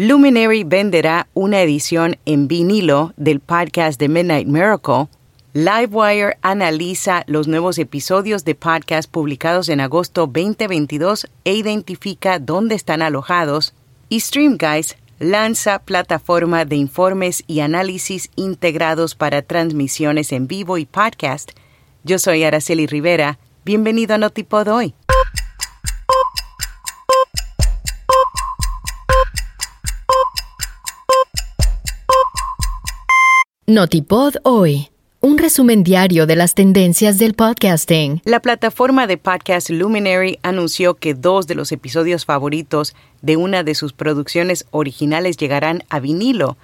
Luminary venderá una edición en vinilo del podcast de Midnight Miracle. Livewire analiza los nuevos episodios de podcast publicados en agosto 2022 e identifica dónde están alojados. Y Streamguys lanza plataforma de informes y análisis integrados para transmisiones en vivo y podcast. Yo soy Araceli Rivera. Bienvenido a Notipod hoy. Notipod hoy. Un resumen diario de las tendencias del podcasting. La plataforma de podcast Luminary anunció que dos de los episodios favoritos de una de sus producciones originales llegarán a vinilo.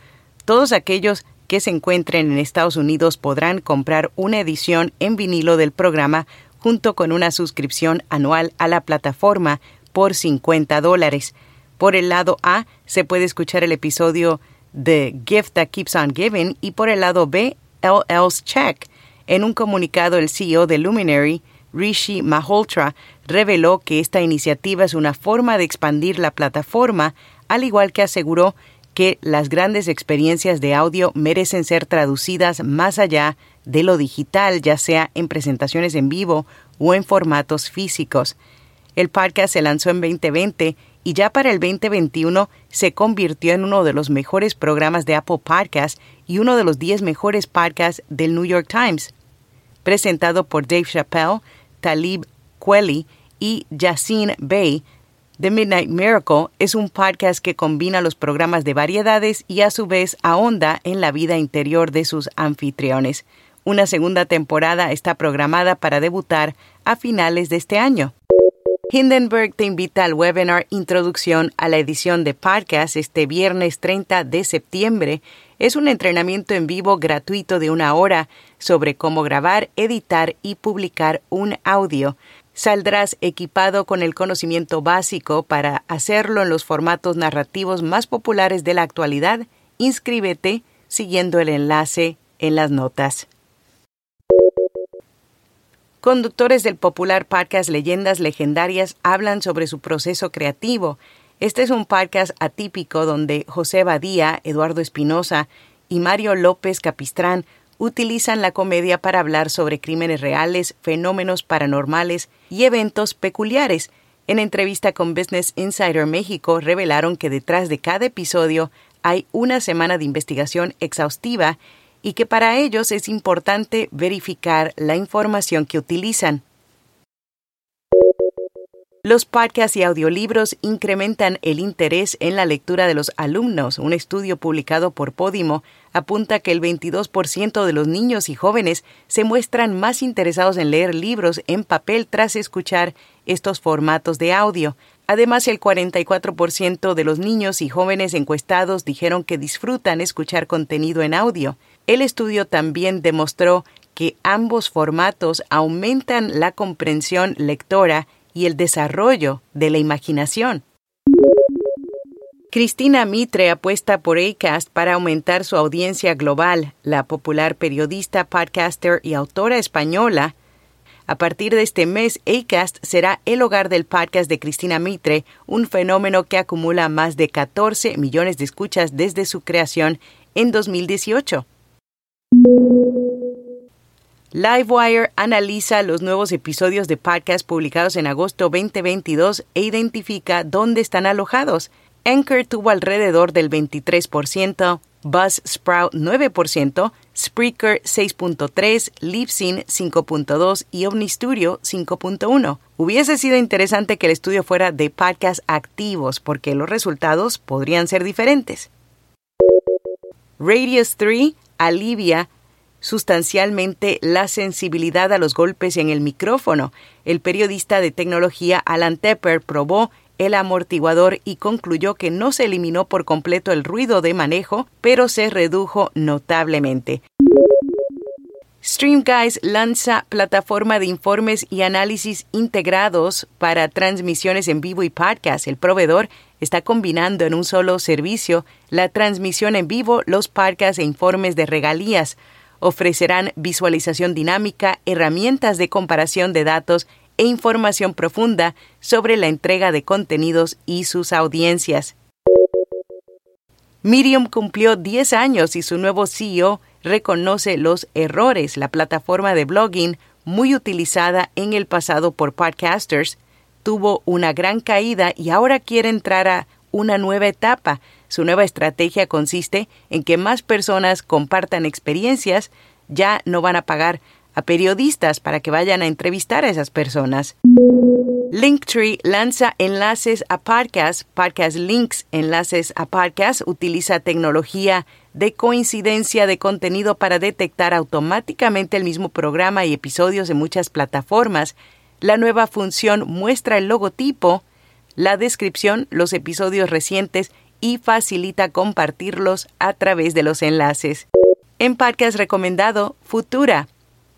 Todos aquellos que se encuentren en Estados Unidos podrán comprar una edición en vinilo del programa junto con una suscripción anual a la plataforma por 50 dólares. Por el lado A se puede escuchar el episodio The Gift That Keeps On Giving y por el lado B, LL's Check. En un comunicado, el CEO de Luminary, Rishi Malhotra, reveló que esta iniciativa es una forma de expandir la plataforma, al igual que aseguró que las grandes experiencias de audio merecen ser traducidas más allá de lo digital, ya sea en presentaciones en vivo o en formatos físicos. El podcast se lanzó en 2020 y ya para el 2021 se convirtió en uno de los mejores programas de Apple Podcasts y uno de los 10 mejores podcasts del New York Times. Presentado por Dave Chappelle, Talib Kweli y Yassine Bey, The Midnight Miracle es un podcast que combina los programas de variedades y a su vez ahonda en la vida interior de sus anfitriones. Una segunda temporada está programada para debutar a finales de este año. Hindenburg te invita al webinar Introducción a la edición de podcast este viernes 30 de septiembre. Es un entrenamiento en vivo gratuito de una hora sobre cómo grabar, editar y publicar un audio. Saldrás equipado con el conocimiento básico para hacerlo en los formatos narrativos más populares de la actualidad. Inscríbete siguiendo el enlace en las notas. Conductores del popular podcast Leyendas Legendarias hablan sobre su proceso creativo. Este es un podcast atípico donde José Badía, Eduardo Espinosa y Mario López Capistrán utilizan la comedia para hablar sobre crímenes reales, fenómenos paranormales y eventos peculiares. En entrevista con Business Insider México revelaron que detrás de cada episodio hay una semana de investigación exhaustiva y que para ellos es importante verificar la información que utilizan. Los podcasts y audiolibros incrementan el interés en la lectura de los alumnos. Un estudio publicado por Podimo apunta que el 22% de los niños y jóvenes se muestran más interesados en leer libros en papel tras escuchar estos formatos de audio. Además, el 44% de los niños y jóvenes encuestados dijeron que disfrutan escuchar contenido en audio. El estudio también demostró que ambos formatos aumentan la comprensión lectora y el desarrollo de la imaginación. Cristina Mitre apuesta por ACAST para aumentar su audiencia global. La popular periodista, podcaster y autora española a partir de este mes, ACAST será el hogar del podcast de Cristina Mitre, un fenómeno que acumula más de 14 millones de escuchas desde su creación en 2018. Livewire analiza los nuevos episodios de podcast publicados en agosto 2022 e identifica dónde están alojados. Anchor tuvo alrededor del 23%, Buzzsprout 9%, Spreaker 6.3, Libsyn 5.2 y OmniStudio 5.1. Hubiese sido interesante que el estudio fuera de podcasts activos porque los resultados podrían ser diferentes. Radius 3 alivia sustancialmente la sensibilidad a los golpes en el micrófono. El periodista de tecnología Alan Tepper probó el amortiguador y concluyó que no se eliminó por completo el ruido de manejo, pero se redujo notablemente. StreamGuys lanza plataforma de informes y análisis integrados para transmisiones en vivo y podcast. El proveedor está combinando en un solo servicio la transmisión en vivo, los podcasts e informes de regalías. Ofrecerán visualización dinámica, herramientas de comparación de datos e información profunda sobre la entrega de contenidos y sus audiencias. Medium cumplió 10 años y su nuevo CEO reconoce los errores. La plataforma de blogging, muy utilizada en el pasado por podcasters, tuvo una gran caída y ahora quiere entrar a una nueva etapa. Su nueva estrategia consiste en que más personas compartan experiencias, ya no van a pagar a periodistas para que vayan a entrevistar a esas personas. Linktree lanza enlaces a podcasts, Podcast Links, enlaces a podcasts, utiliza tecnología de coincidencia de contenido para detectar automáticamente el mismo programa y episodios en muchas plataformas. La nueva función muestra el logotipo, la descripción, los episodios recientes y facilita compartirlos a través de los enlaces. En podcast recomendado, Futura,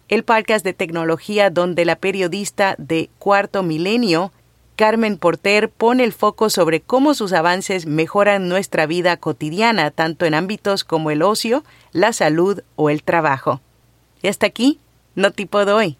el podcast de tecnología donde la periodista de Cuarto Milenio, Carmen Porter, pone el foco sobre cómo sus avances mejoran nuestra vida cotidiana, tanto en ámbitos como el ocio, la salud o el trabajo. Y hasta aquí, no tipo doy.